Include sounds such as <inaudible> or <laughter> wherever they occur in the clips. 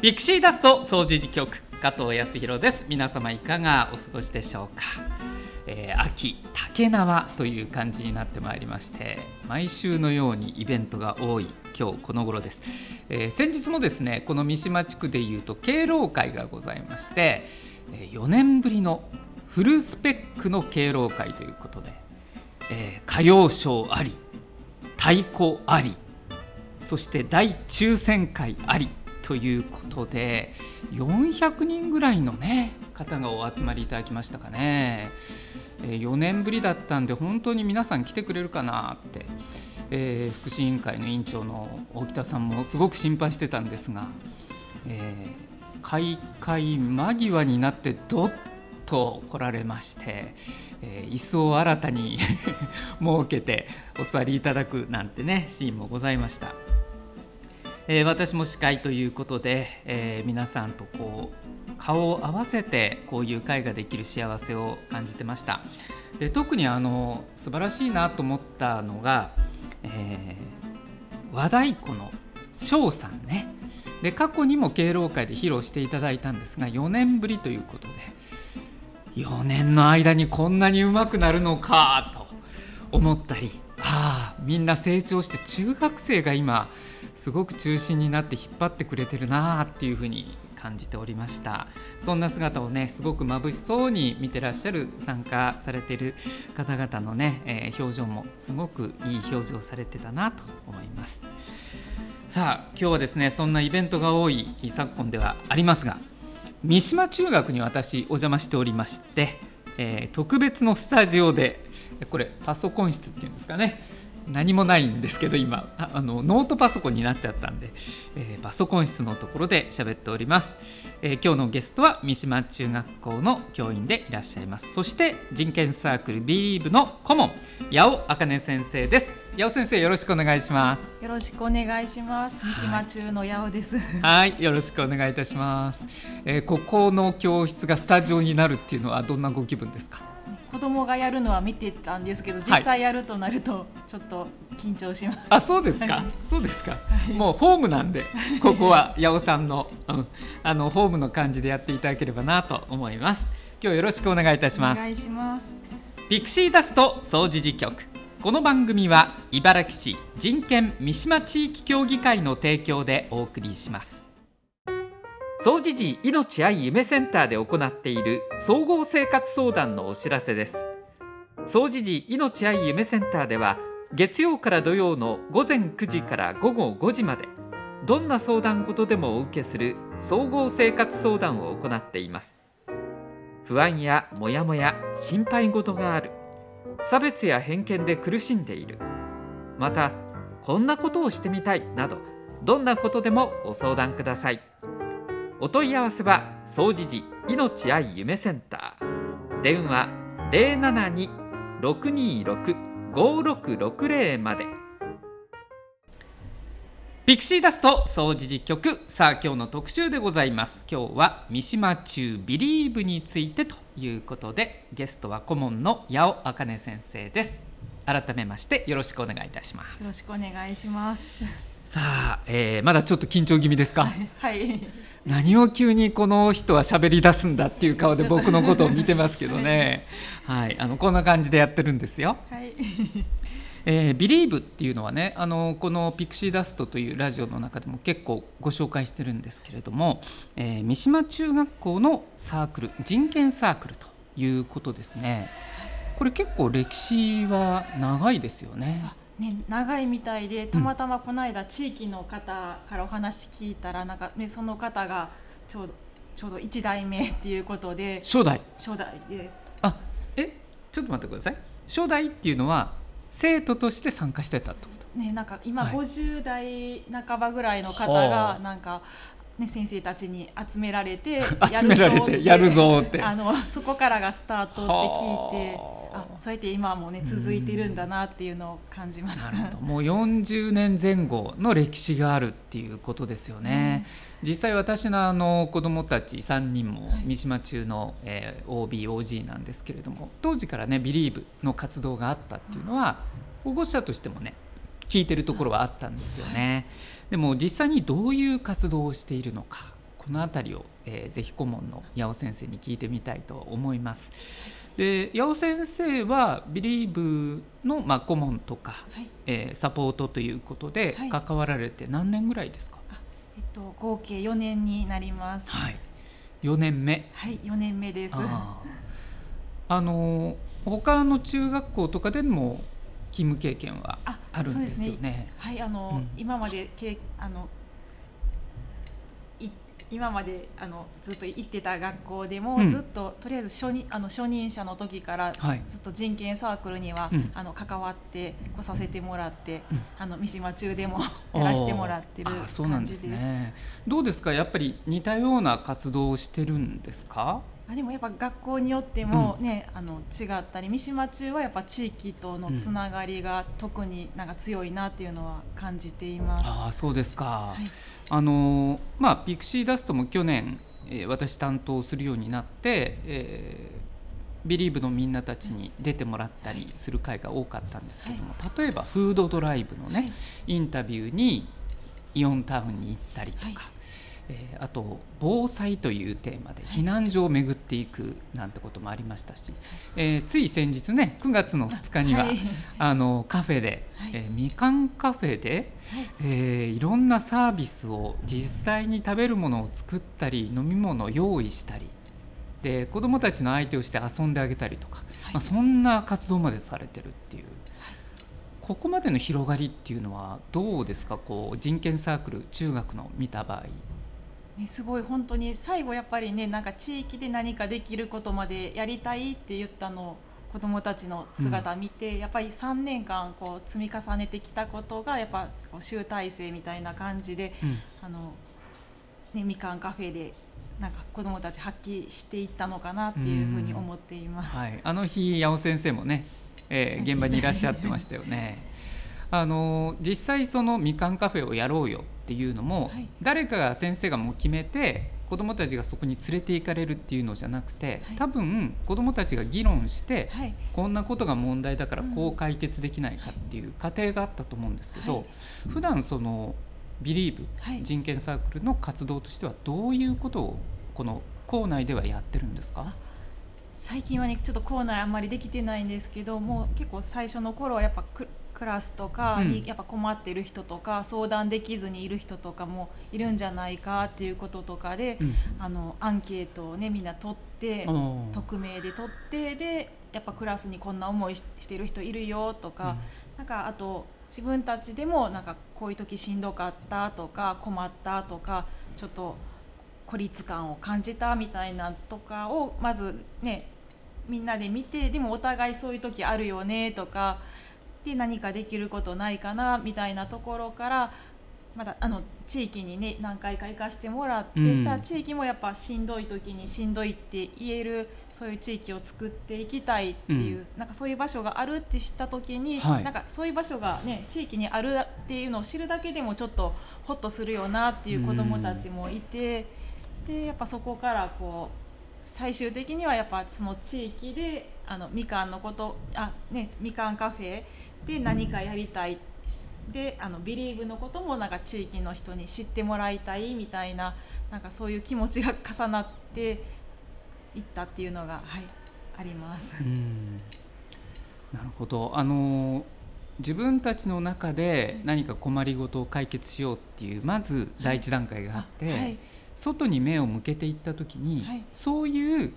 ピクシーダスト掃除時局加藤康弘です。皆様いかがお過ごしでしょうか、えー、秋竹縄という感じになってまいりまして毎週のようにイベントが多い今日この頃です、えー、先日もですねこの三島地区でいうと敬老会がございまして4年ぶりのフルスペックの敬老会ということで、えー、歌謡ショーあり太鼓ありそして大抽選会ありということで400人ぐらいのね方がお集まりいただきましたかね、4年ぶりだったんで本当に皆さん来てくれるかなって、えー、福祉委員会の委員長の大北さんもすごく心配してたんですが、えー、開会間際になってどっと来られまして、えー、椅子を新たに <laughs> 設けてお座りいただくなんてねシーンもございました。えー、私も司会ということで、えー、皆さんとこう顔を合わせてこういう会ができる幸せを感じてました。で特にあの素晴らしいなと思ったのが、えー、和太鼓の翔さんね。で過去にも敬老会で披露していただいたんですが4年ぶりということで4年の間にこんなにうまくなるのかと思ったりああみんな成長して中学生が今すごく中心になって引っ張ってくれてるなっていうふうに感じておりました。そんな姿をねすごく眩しそうに見てらっしゃる参加されてる方々のね、えー、表情もすごくいい表情されてたなと思います。さあ今日はですねそんなイベントが多い昨今ではありますが三島中学に私お邪魔しておりまして、えー、特別のスタジオでこれパソコン室っていうんですかね。何もないんですけど今。あのノートパソコンになっちゃったんで、えー、パソコン室のところで喋っております、えー、今日のゲストは三島中学校の教員でいらっしゃいます。そして人権サークル B リーブの顧問八尾茜先生です。八尾先生よろしくお願いします。よろしくお願いします。三島中の八尾です。はいよろしくお願いいたします、えー、ここの教室がスタジオになるっていうのはどんなご気分ですか？子供がやるのは見てたんですけど実際やるとなるとちょっと緊張します、はい、あそうですか、そうですか、はい、もうホームなんでここは八尾さんの,、うん、あのホームの感じでやっていただければなと思います。今日よろしくお願いいたします。お願いします。ピクシーダスト総除事局。この番組は茨城市人権三島地域協議会の提供でお送りします総持寺命愛夢センターで行っている総合生活相談のお知らせです。総持寺命愛夢センターでは月曜から土曜の午前9時から午後5時までどんな相談事でもお受けする総合生活相談を行っています。不安やモヤモヤ心配事がある。差別や偏見で苦しんでいる。またこんなことをしてみたいなどどんなことでもご相談ください。お問い合わせは総持寺命愛夢センター。電話072-626-5660まで。ピクシーダスト総持寺局さあ今日の特集でございます。今日は三島中ビリーブについてということでゲストは顧問の八尾茜先生です。改めましてよろしくお願いいたします。よろしくお願いします。さあ、えー、まだちょっと緊張気味ですか？はい。何を急にこの人は喋り出すんだっていう顔で僕のことを見てますけどね、<laughs> はい、あのこんな感じでやってるんですよ。はい。えー、ビリーブっていうのはねあのこのピクシーダストというラジオの中でも結構ご紹介してるんですけれども、えー、三島中学校のサークル人権サークルということですね。これ結構歴史は長いですよね。ね、長いみたいでたまたまこの間地域の方からお話聞いたらなんか、ね、その方がちょうどちょうど1代目っていうことで初代。初代で。あえちょっと待ってください。初代っていうのは生徒として参加してたってこと？ねなんか今50代半ばぐらいの方がなんか、ね、先生たちに集められて <laughs> 集められてやるぞって。あのそこからがスタートって聞いて。あそうやって今もね続いてるんだなっていうのを感じました。もう40年前後の歴史があるっていうことですよね、うん、実際私のあの子供たち3人も三島中の、えー、OBOG なんですけれども当時からね「ビリーブの活動があったっていうのは保護者としてもね聞いてるところはあったんですよね。でも実際にどういう活動をしているのかこの辺りを、えー、ぜひ顧問の八尾先生に聞いてみたいと思います。で八尾先生はビリーブの、まあ、顧問とか、はい、えー、サポートということで関わられて何年ぐらいですか、はい、えっと、合計4年になります。はい、4年目。はい4年目です。あの他の中学校とかでも勤務経験はあるんですよね。ね。はいあの、うん、今までけあの今まであのずっと行ってた学校でも、うん、ずっととりあえず初任あの初任者の時からずっと人権サークルには、はい、あの関わってこさせてもらって、うん、あの三島中でも <laughs> やらせてもらってる感じです。です。ね、どうですか？やっぱり似たような活動をしてるんですか？あでもやっぱ学校によってもね、うん、あの違ったり三島中はやっぱ地域とのつながりが特になんか強いなっていうのは感じています。ああそうですか、はい、あのまあピクシーダストも去年、えー、私担当するようになって、えー、ビリーブのみんなたちに出てもらったりする会が多かったんですけども、はい、例えばフードドライブのね、はい、インタビューにイオンタウンに行ったりとか。えー、あと防災というテーマで避難所を巡っていくなんてこともありましたし、えー、つい先日ね9月の2日には、はい、あのカフェで、はい、えー、みかんカフェで、はい。えー、いろんなサービスを実際に食べるものを作ったり飲み物を用意したりで子どもたちの相手をして遊んであげたりとか、はい、まあ、そんな活動までされてるっていう。ここまでの広がりっていうのはどうですか？こう人権サークル中学の見た場合ね、すごい本当に最後やっぱりねなんか地域で何かできることまでやりたいって言ったのを子どもたちの姿を見て、うん、やっぱり3年間こう積み重ねてきたことがやっぱこう集大成みたいな感じで、うん、あのね、みかんカフェでなんか子どもたち発揮していったのかなっていうふうに思っています。はい、あの日八尾先生もね、えー、現場にいらっしゃってましたよね。<laughs> あの実際そのみかんカフェをやろうよっていうのも、はい、誰かが先生がもう決めて子どもたちがそこに連れて行かれるっていうのじゃなくて、はい、多分子どもたちが議論して、はい、こんなことが問題だからこう解決できないかっていう過程があったと思うんですけど、はい、普段そのビリーブ、人権サークルの活動としてはどういうことをこの校内ではやってるんですか？最近はねちょっと校内あんまりできてないんですけども結構最初の頃はやっぱクラスとかにやっぱ困ってる人とか、相談できずにいる人とかもいるんじゃないかっていうこととかで、あのアンケートをねみんな取って匿名で取ってでやっぱクラスにこんな思いしてる人いるよとか、なんかあと自分たちでもなんかこういう時しんどかったとか困ったとかちょっと孤立感を感じたみたいなとかをまずねみんなで見てでもお互いそういう時あるよねとかで何かできることないかなみたいなところからまだあの地域にね何回か行かしてもらって、うん、したら地域もやっぱしんどい時にしんどいって言えるそういう地域を作っていきたいっていう、うん、なんかそういう場所があるって知った時に、はい、なんかそういう場所がね地域にあるっていうのを知るだけでもちょっとホッとするよなっていう子どもたちもいて、うん、でやっぱそこからこう最終的にはやっぱその地域であのみかんのことあねみかんカフェで何かやりたい。であのビリーブのこともなんか地域の人に知ってもらいたいみたいななんかそういう気持ちが重なっていったっていうのが、はい、あります。なるほど。あの自分たちの中で何か困りごとを解決しようっていうまず第一段階があって、はい。はい、外に目を向けていった時に、はい、そういう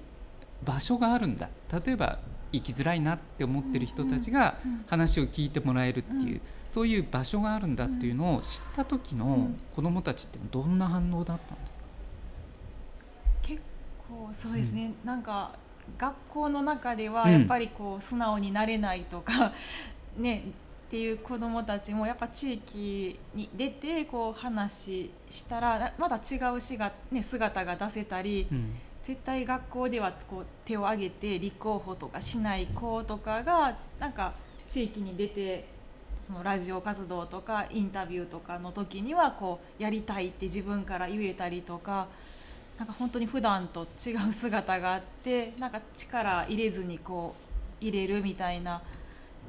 場所があるんだ。例えば生きづらいなって思ってる人たちが話を聞いてもらえるっていう、そういう場所があるんだっていうのを知った時の子どもたちってどんな反応だったんですか？結構そうですね、うん、なんか学校の中ではやっぱりこう素直になれないとか、<laughs> ねっていう子どもたちもやっぱ地域に出てこう話したらまだ違うしが、ね、姿が出せたり、うん、絶対学校ではこう手を挙げて立候補とかしない子とかがなんか地域に出てそのラジオ活動とかインタビューとかの時にはこうやりたいって自分から言えたりとかなんか本当に普段と違う姿があってなんか力入れずにこう入れるみたいな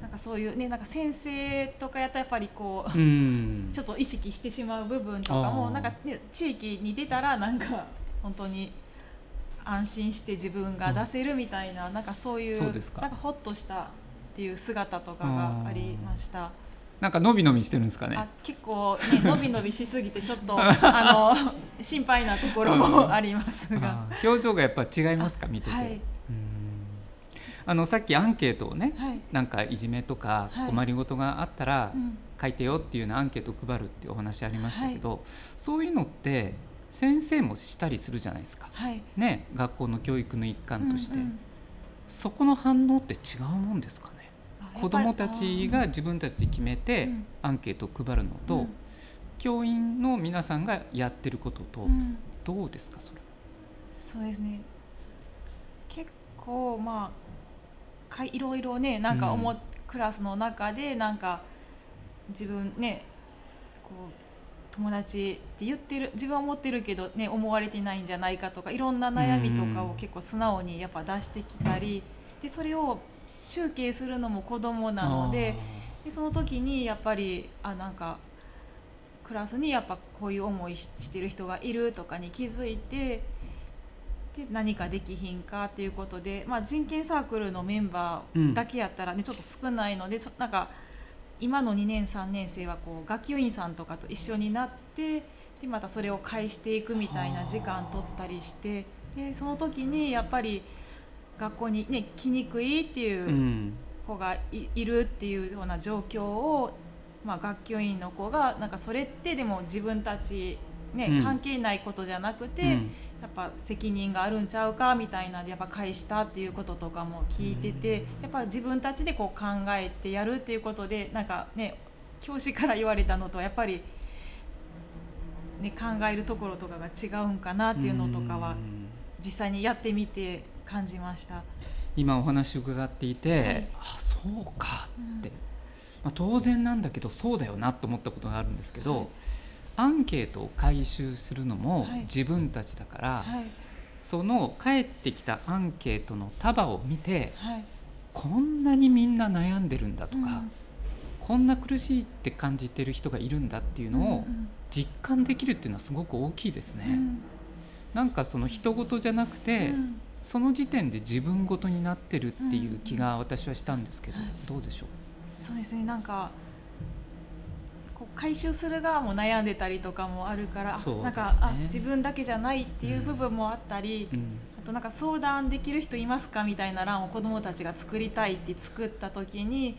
なんかそういうねなんか先生とかやったらやっぱりこう、うん。ちょっと意識してしまう部分とかもなんか、ね、地域に出たらなんか本当に安心して自分が出せるみたいな,、なんかそういうそうですか。なんかほっとしたっていう姿とかがありました。なんか伸び伸びしてるんですかね。あ結構、ね、伸び伸びしすぎてちょっと <laughs> あの心配なところも <laughs> ありますが。あー表情がやっぱ違いますか見てて、はい。うん。あのさっきアンケートをねはい。なんかいじめとかはい。困りごとがあったらうん。書いてよっていうようなアンケートを配るっていうお話ありましたけど、そういうのって先生もしたりするじゃないですか。はい。ね、学校の教育の一環として、うんうん。そこの反応って違うもんですかね。あ子どもたちが自分たちで決めてうん。アンケートを配るのと、うん。教員の皆さんがやってることとうん。うんどうですかそれ？そうですね。結構まあかいいろいろねなんか思、うん。クラスの中でなんか自分ねこう友達って言ってる自分は思ってるけどね思われてないんじゃないかとかいろんな悩みとかうんを結構素直にやっぱ出してきたりでそれを集計するのも子供なのででその時にやっぱりあなんかクラスにやっぱこういう思いししてる人がいるとかに気づいてで何かできひんかっていうことで、まあ、人権サークルのメンバーだけやったらね、ちょっと少ないのでそなんか今の2年3年生はこう学級委員さんとかと一緒になってでまたそれを返していくみたいな時間取ったりしてでその時にやっぱり学校に、ね、来にくいっていう。うん子がいいるっていうような状況を、まあ、学級委員の子がなんかそれってでも自分たち、ねうん関係ないことじゃなくて、うんやっぱ責任があるんちゃうかみたいなんでやっぱ返したっていうこととかも聞いてて、やっぱ自分たちでこう考えてやるっていうことでなんかね教師から言われたのとはやっぱり、ね、考えるところとかが違うんかなっていうのとかはうん。実際にやってみて感じました。今お話を伺っていて、はい。あそうかって、うん。まあ、当然なんだけどそうだよなと思ったことがあるんですけど、はいアンケートを回収するのもはい。自分たちだから、はい。その返ってきたアンケートの束を見てはい。こんなにみんな悩んでるんだとか、うん。こんな苦しいって感じてる人がいるんだっていうのをうん実感できるっていうのはすごく大きいですね。うん。なんかその人事じゃなくて、うん。その時点で自分ごとになってるっていう気が私はしたんですけど、はい。どうでしょう？そうですね。なんか回収する側も悩んでたりとかもあるから、ね。なんかあ自分だけじゃないっていう部分もあったり、うん。あとなんか相談できる人いますかみたいな欄を子どもたちが作りたいって作った時に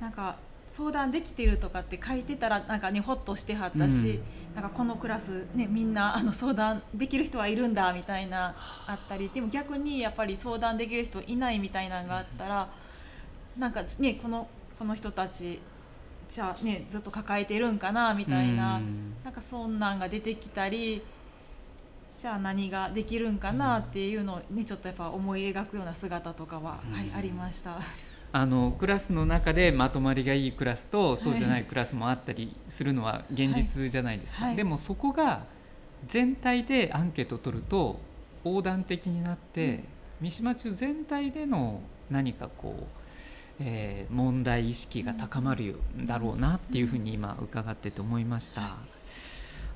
なんか相談できてるとかって書いてたらなんかねほっとしてはったし、なんかこのクラス、ね、みんなあの相談できる人はいるんだみたいなあったり。でも逆にやっぱり相談できる人いないみたいなのがあったらなんかねこのこの人たちじゃあねずっと抱えてるんかなみたいな。うん。なんかそんなんが出てきたりじゃあ何ができるんかなっていうのをねちょっとやっぱ思い描くような姿とかは、うん。はいありました。あのクラスの中でまとまりがいいクラスとそうじゃないクラスもあったりするのは現実じゃないですか、はい。はい。でもそこが全体でアンケートを取ると横断的になって、うん。三島中全体での何かこう、えー問題意識が高まるんだろうなっていうふうに今伺ってて思いました。はい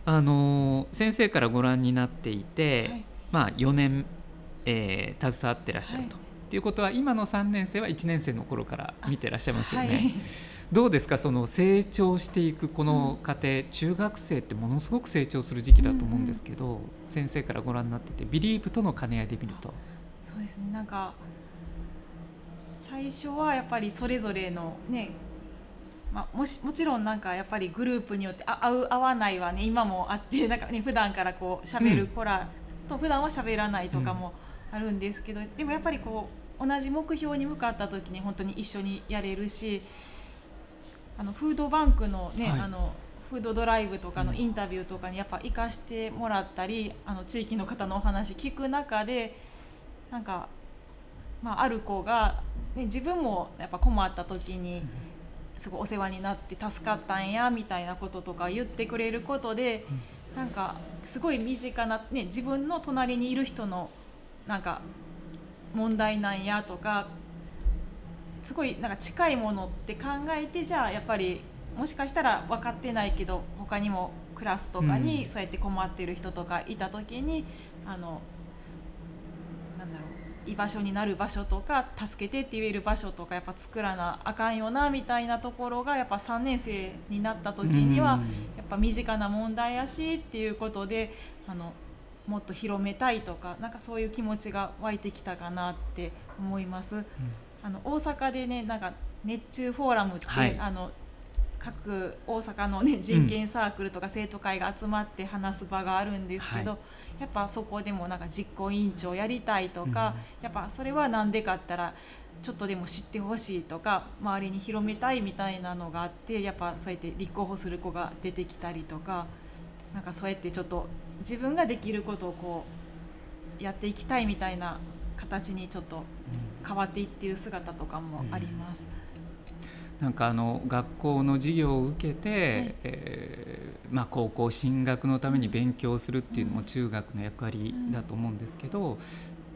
あの先生からご覧になっていて、はいまあ、4年、えー携わってらっしゃると。はいっていうことは今の3年生は1年生の頃から見てらっしゃいますよね。はいどうですかその成長していくこの過程、中学生ってものすごく成長する時期だと思うんですけど、先生からご覧になっててビリーブとの兼ね合いで見ると。そうですねなんか最初はやっぱりそれぞれのねまあ、もしもちろんなんかやっぱりグループによってあ合う合わないはね今もあって <laughs> なんかね普段からこう喋る子らと普段は喋らないとかもあるんですけど、でもやっぱりこう同じ目標に向かった時に本当に一緒にやれるしあのフードバンクのね、はい。あのフードドライブとかのインタビューとかにやっぱ行かしてもらったりあの地域の方のお話聞く中でなんか、まあ、ある子が、ね、自分もやっぱ困った時にすごいお世話になって助かったんやみたいなこととか言ってくれることでなんかすごい身近な、ね、自分の隣にいる人のなんか問題なんやとかすごいなんか近いものって考えてじゃあやっぱりもしかしたら分かってないけど他にもクラスとかにそうやって困ってる人とかいた時に、うん、あの居場所になる場所とか助けてって言える場所とかやっぱ作らなあかんよなみたいなところがやっぱ3年生になった時にはやっぱ身近な問題やしっていうことであのもっと広めたいとかなんかそういう気持ちが湧いてきたかなって思います。うん、あの大阪でねなんか熱中フォーラムって、はい、あの各大阪の、ね、人権サークルとか生徒会が集まって話す場があるんですけど、やっぱそこでもなんか実行委員長やりたいとか、やっぱそれは何でかったらちょっとでも知ってほしいとか周りに広めたいみたいなのがあってやっぱそうやって立候補する子が出てきたりとかなんかそうやってちょっと自分ができることをこうやっていきたいみたいな形にちょっと変わっていってる姿とかもあります。なんかあの学校の授業を受けて、はい、えー、まあ、高校進学のために勉強するっていうのも中学の役割だと思うんですけど、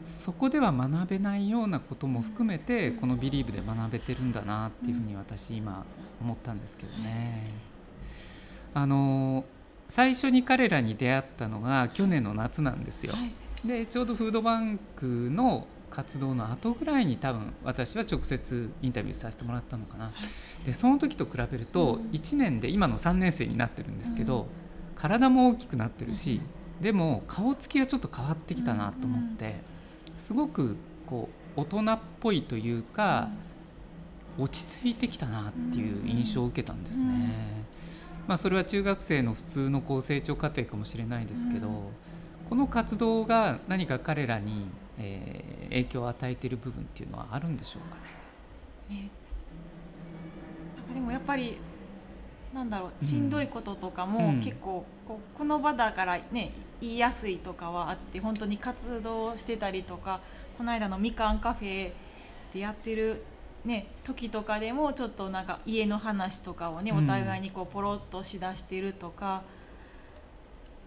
そこでは学べないようなことも含めてこの「Believe」で学べてるんだなっていうふうに私今思ったんですけどね。あの最初に彼らに出会ったのが去年の夏なんですよ。でちょうどフードバンクの活動の後ぐらいに多分私は直接インタビューさせてもらったのかな。でその時と比べると1年で今の3年生になってるんですけど体も大きくなってるしでも顔つきがちょっと変わってきたなと思ってすごくこう大人っぽいというか落ち着いてきたなっていう印象を受けたんですね。まあ、それは中学生の普通のこう成長過程かもしれないですけどこの活動が何か彼らにえー、影響を与えている部分っていうのはあるんでしょうかね。ね。なんかでもやっぱりなんだろうしんどいこととかも結構こうこの場だからね言いやすいとかはあって本当に活動してたりとかこの間のみかんカフェでやってるね時とかでもちょっとなんか家の話とかをねお互いにこうポロッとしだしてるとか、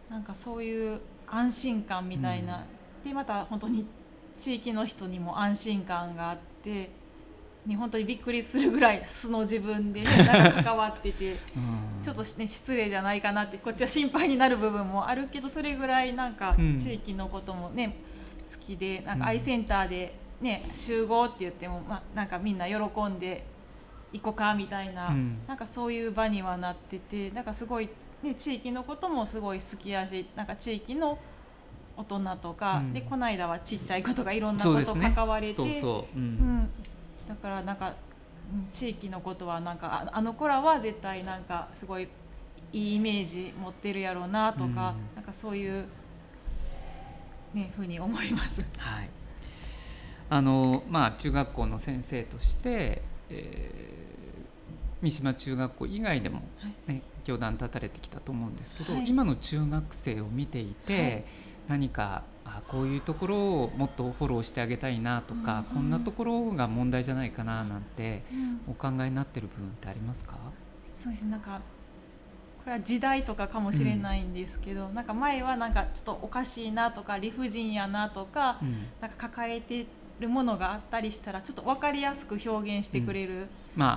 うん、なんかそういう安心感みたいな、うん、でまた本当に地域の人にも安心感があってに本当にびっくりするぐらい素の自分で、ね、なんか関わっててちょっと、ね、失礼じゃないかなってこっちは心配になる部分もあるけどそれぐらいなんか地域のこともね、好きでなんかアイセンターで、ね、集合って言っても、まあ、なんかみんな喜んで行こうかみたいなうん、なんかそういう場にはなっててなんかすごい、ね、地域のこともすごい好きやしなんか地域の大人とか、うん、でこの間はちっちゃい子とかいろんなこと関われて、ね、だからなんか地域のことはなんかあの子らは絶対なんかすごいいいイメージ持ってるやろうなとか、うん、なんかそういうねふうに思います。はい。あのまあ中学校の先生として、えー、三島中学校以外でもね、はい、教団立たれてきたと思うんですけど、はい、今の中学生を見ていて。はい何かあこういうところをもっとフォローしてあげたいなとか、うん、こんなところが問題じゃないかななんてお考えになってる部分ってありますか、そうですなんかこれは時代とかかもしれないんですけど、うん、なんか前はなんかちょっとおかしいなとか理不尽やなとか、うん、なんか抱えてるものがあったりしたらちょっと分かりやすく表現してくれる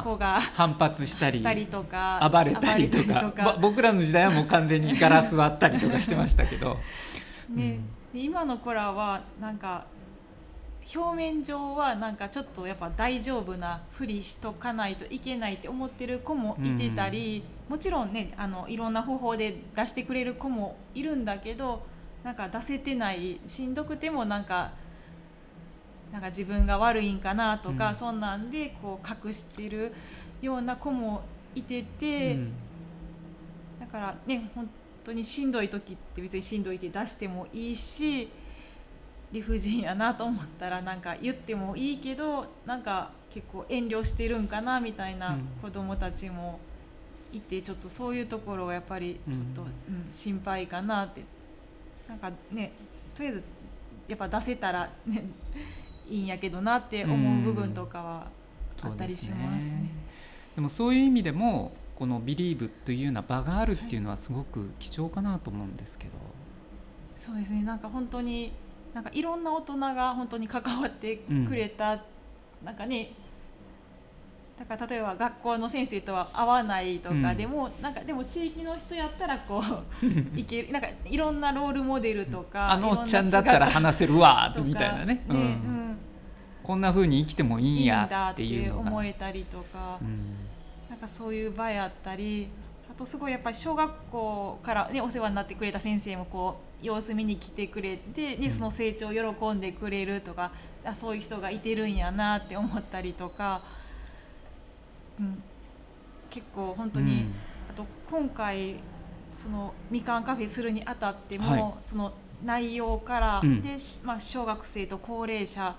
子が、反発したりしたりとか暴れたりとか。僕らの時代はもう完全にガラス割ったりとかしてましたけど <laughs> ね、うん、今の子らはなんか表面上はなんかちょっとやっぱ大丈夫なふりしとかないといけないって思ってる子もいてたり、うん、もちろんねあのいろんな方法で出してくれる子もいるんだけどなんか出せてないしんどくてもなんかなんか自分が悪いんかなとか、うん、そんなんでこう隠してるような子もいてて、うん、だからね本当にしんどい時って別にしんどいって出してもいいし理不尽やなと思ったらなんか言ってもいいけどなんか結構遠慮してるんかなみたいな子どもたちもいて、ちょっとそういうところがやっぱりちょっと、うん、心配かなって。なんかねとりあえずやっぱ出せたら、ね、いいんやけどなって思う部分とかはあったりしますね。でもそういう意味でもこの「Believe」というような場があるっていうのはすごく貴重かなと思うんですけど。そうですね。なんか本当になんかいろんな大人が本当に関わってくれた、うん、なんかねだから例えば学校の先生とは合わないとかでも、うん、なんかでも地域の人やったらこう <laughs> いけるなんかいろんなロールモデルとかあのおっちゃんだったら話せるわみたいなね、ねうん、こんなふうに生きてもいいんやっていうのが。思えたりとか、うん、なんかそういう場やったりあとすごいやっぱり小学校から、ね、お世話になってくれた先生もこう様子見に来てくれてでその成長を喜んでくれるとか、あそういう人がいてるんやなって思ったりとか、うん、結構本当に、うん、あと今回そのみかんカフェするにあたっても、はい、その内容から、うん、でまあ、小学生と高齢者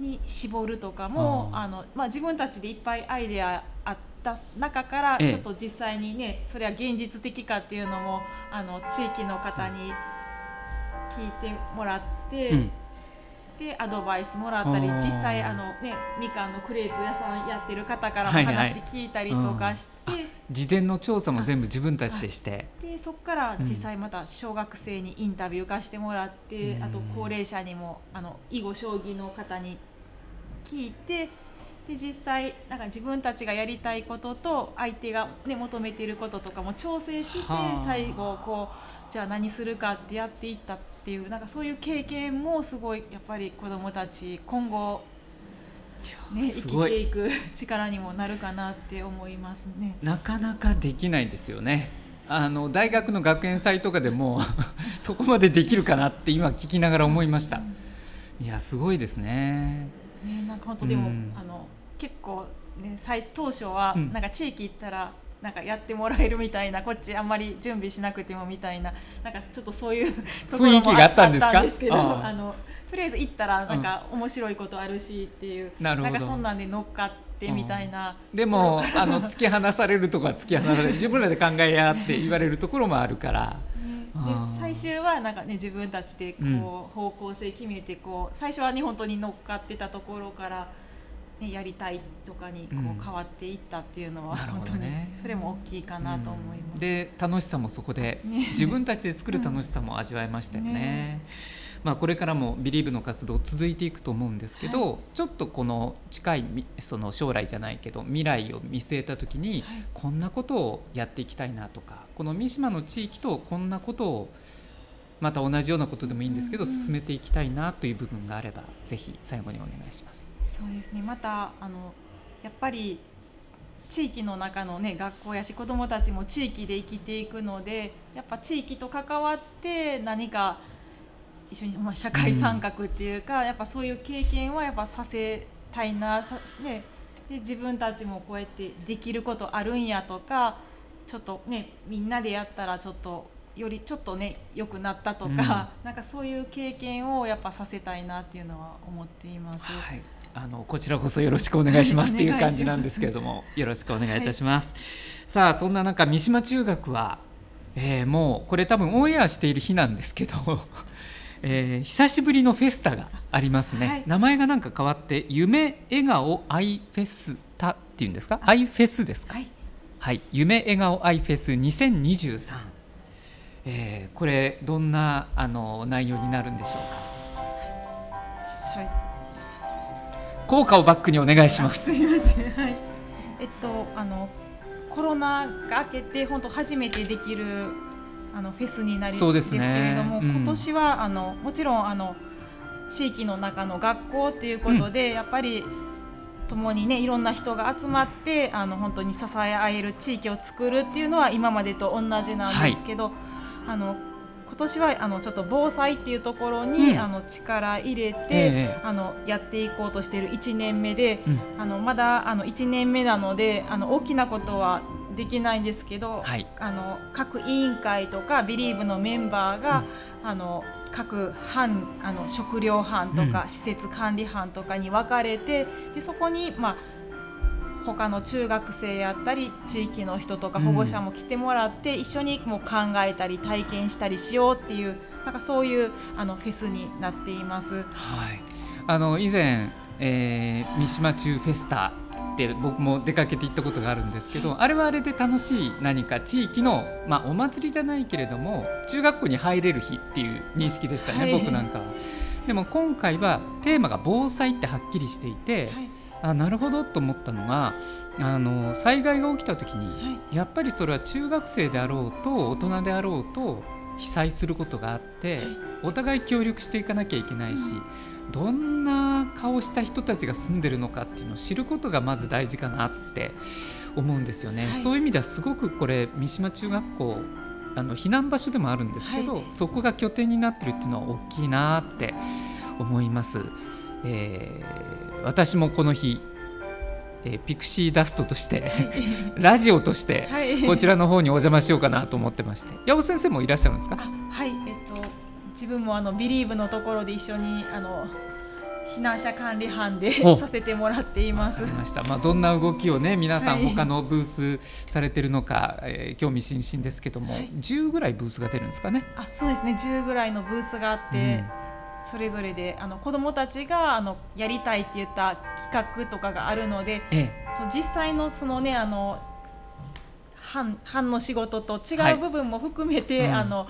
に絞るとかも、あのまあ、自分たちでいっぱいアイデアた中からちょっと実際にね、それは現実的かっていうのもあの地域の方に聞いてもらって、うん、でアドバイスもらったり実際あの、ね、みかんのクレープ屋さんやってる方からも話聞いたりとかして、はいはいうん、事前の調査も全部自分たちでして。でそこから実際また小学生にインタビュー化してもらって、うん、あと高齢者にもあの囲碁将棋の方に聞いて。で実際なんか自分たちがやりたいことと相手が、ね、求めていることとかも調整して最後こうじゃあ何するかってやっていったっていうなんかそういう経験もすごいやっぱり子どもたち今後ね、生きていく力にもなるかなって思いますね。なかなかできないですよね。あの大学の学園祭とかでも <laughs> そこまでできるかなって今聞きながら思いました。いやすごいですね。ねなんか本当でも、うん、あの結構ね最当初は、なんか地域行ったらなんかやってもらえるみたいなこっちあんまり準備しなくてもみたいななんかちょっとそういう <laughs> ところもあったんですけどあのとりあえず行ったらなんか面白いことあるしっていう、うん、なんかそんなんで乗っかってみたいな、うん、でもあの突き放されるとか突き放される <laughs> 自分らで考えやって言われるところもあるから。で最終はなんか、ね、自分たちでこう、方向性決めてこう最初は、ね、本当に乗っかってたところからね、やりたいとかにこう変わっていったっていうのは、本当にそれも大きいかなと思います。で楽しさもそこで、<laughs> 自分たちで作る楽しさも味わいましたよね。ね。まあ、これからも「ビリーブの活動続いていくと思うんですけど、はい、ちょっとこの近いその将来じゃないけど未来を見据えた時に、はい、こんなことをやっていきたいなとかこの三島の地域とこんなことをまた同じようなことでもいいんですけど、進めていきたいなという部分があればぜひ最後にお願いします。そうですね。またあのやっぱり地域の中の、ね、学校やし子どもたちも地域で生きていくのでやっぱ地域と関わって何か一緒に、まあ、社会参画っていうか、うん、やっぱそういう経験はやっぱさせたいなさ、ね、で自分たちもこうやってできることあるんやとかちょっとねみんなでやったらちょっとよりちょっとね良くなったとか、うん、なんかそういう経験をやっぱさせたいなっていうのは思っています。はいあのこちらこそよろしくお願いしますっていう感じなんですけれども。<laughs> よろしくお願いいたします。はい、さあそんな中三島中学は、えー、もうこれ多分オンエアしている日なんですけど <laughs> えー、久しぶりのフェスタがありますね、はい、名前がなんか変わって夢笑顔アイフェスタっていうんですか？アイフェスですか、はい、はい、夢笑顔アイフェス2023、えー、これどんなあの内容になるんでしょうか、はい効果をバックにお願いします。すみません。はい。えっとあのコロナが明けて本当初めてできるあのフェスになりですけれども、ねうん、今年はあのもちろんあの地域の中の学校っていうことで、うん、やっぱり共にねいろんな人が集まってあの本当に支え合える地域を作るっていうのは今までと同じなんですけど、はい、あの年はあのちょっと防災っていうところに、うん、あの力入れて、えー、あのやっていこうとしている1年目で、うん、あのまだあの1年目なのであの大きなことはできないんですけど、はい、あの各委員会とかビリーブのメンバーが、うん、あの各班あの食料班とか、施設管理班とかに分かれてでそこにまあ他の中学生やったり地域の人とか保護者も来てもらって、一緒にもう考えたり体験したりしようっていうなんかそういうあのフェスになっています。はい、あの以前、えー、三島中フェスタって僕も出かけて行ったことがあるんですけど、あれはあれで楽しい何か地域の、まあ、お祭りじゃないけれども中学校に入れる日っていう認識でしたね、はい、僕なんかは。でも今回はテーマが防災ってはっきりしていて、はいあなるほどと思ったのがあの災害が起きた時に、はい。やっぱりそれは中学生であろうと大人であろうと被災することがあって、はい。お互い協力していかなきゃいけないし、どんな顔した人たちが住んでるのかっていうのを知ることがまず大事かなって思うんですよね。はい。そういう意味ではすごくこれ三島中学校あの避難場所でもあるんですけど、はい。そこが拠点になってるっていうのは大きいなって思います。えー私もこの日、えーピクシーダストとして <laughs> ラジオとしてはい。こちらの方にお邪魔しようかなと思ってまして。八尾先生もいらっしゃるんですか？あはいえっと自分もあのビリーブのところで一緒にあの避難者管理班でお。させてもらっています。ました、まあ、どんな動きをね皆さんはい。他のブースされてるのか、えー興味津々ですけども、はい。10ぐらいブースが出るんですかね？あそうですね。10ぐらいのブースがあって、それぞれであの子どもたちがあのやりたいって言った企画とかがあるのでえそう実際のそのねあの班班の仕事と違はいう部分も含めて、うんあの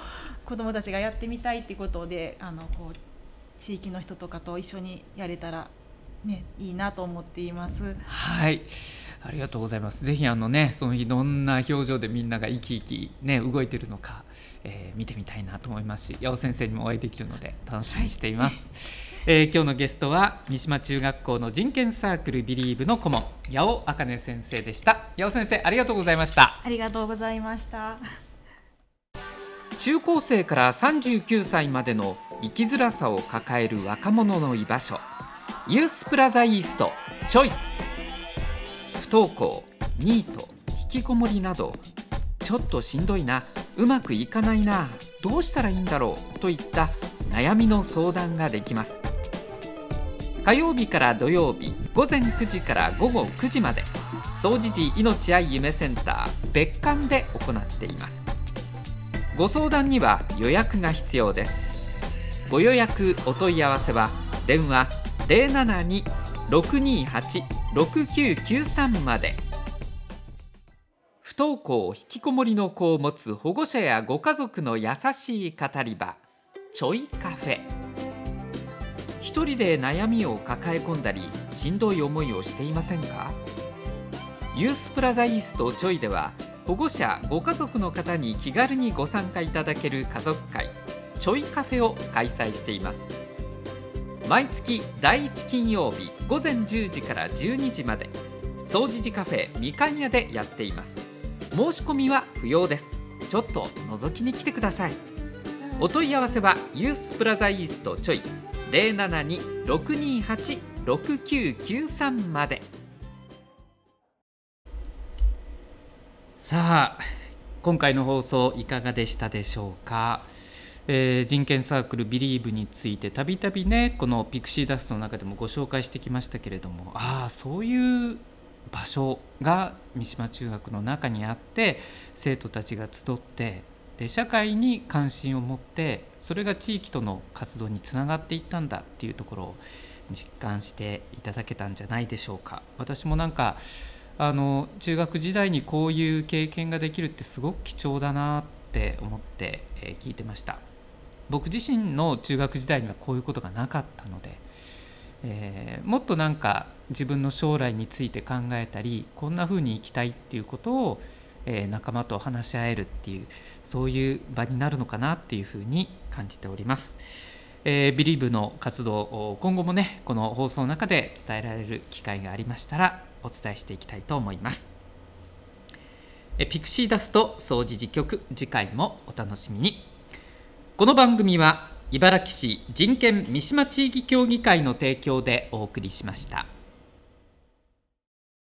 子どもたちがやってみたいってことであのこう地域の人とかと一緒にやれたら、ね、いいなと思っています。えはいありがとうございます。ぜひあのねその日どんな表情でみんなが生き生きね動いてるのか、えー見てみたいなと思いますし八尾先生にもお会いできるので楽しみにしています。えー今日のゲストは三島中学校の人権サークルビリーブの顧問八尾茜先生でした。八尾先生ありがとうございました。ありがとうございました。中高生から39歳までの生きづらさを抱える若者の居場所ユースプラザイーストちょい不登校ニート引きこもりなどちょっとしんどいなうまくいかないなどうしたらいいんだろうといった悩みの相談ができます。火曜日から土曜日午前9時から午後9時まで総持寺命愛夢センター別館で行っています。ご相談には予約が必要です。ご予約お問い合わせは電話072-628-6993まで。不登校引きこもりの子を持つ保護者やご家族の優しい語り場ちょいカフェ。一人で悩みを抱え込んだりしんどい思いをしていませんか？ユースプラザイーストちょいでは保護者ご家族の方に気軽にご参加いただける家族会ちょいカフェを開催しています。毎月第1金曜日午前10時から12時まで総持寺カフェみかん屋でやっています。申し込みは不要です。ちょっと覗きに来てください。お問い合わせはユースプラザイーストちょい072-628-6993まで。さあ今回の放送いかがでしたでしょうか、えー人権サークルビリーブについてたびたびねこのピクシーダストの中でもご紹介してきましたけれども。ああそういう場所が三島中学の中にあって生徒たちが集ってで社会に関心を持ってそれが地域との活動につながっていったんだっていうところを実感していただけたんじゃないでしょうか。私もなんかあの中学時代にこういう経験ができるってすごく貴重だなって思って、え聞いてました。僕自身の中学時代にはこういうことがなかったので、えーもっとなんか自分の将来について考えたりこんな風に生きたいっていうことを、えー仲間と話し合えるっていうそういう場になるのかなっていうふうに感じております。えー、ビリーブの活動今後もねこの放送の中で伝えられる機会がありましたらお伝えしていきたいと思います。えピクシーダスト総持寺局次回もお楽しみにこの番組は茨城市人権三島地域協議会の提供でお送りしました。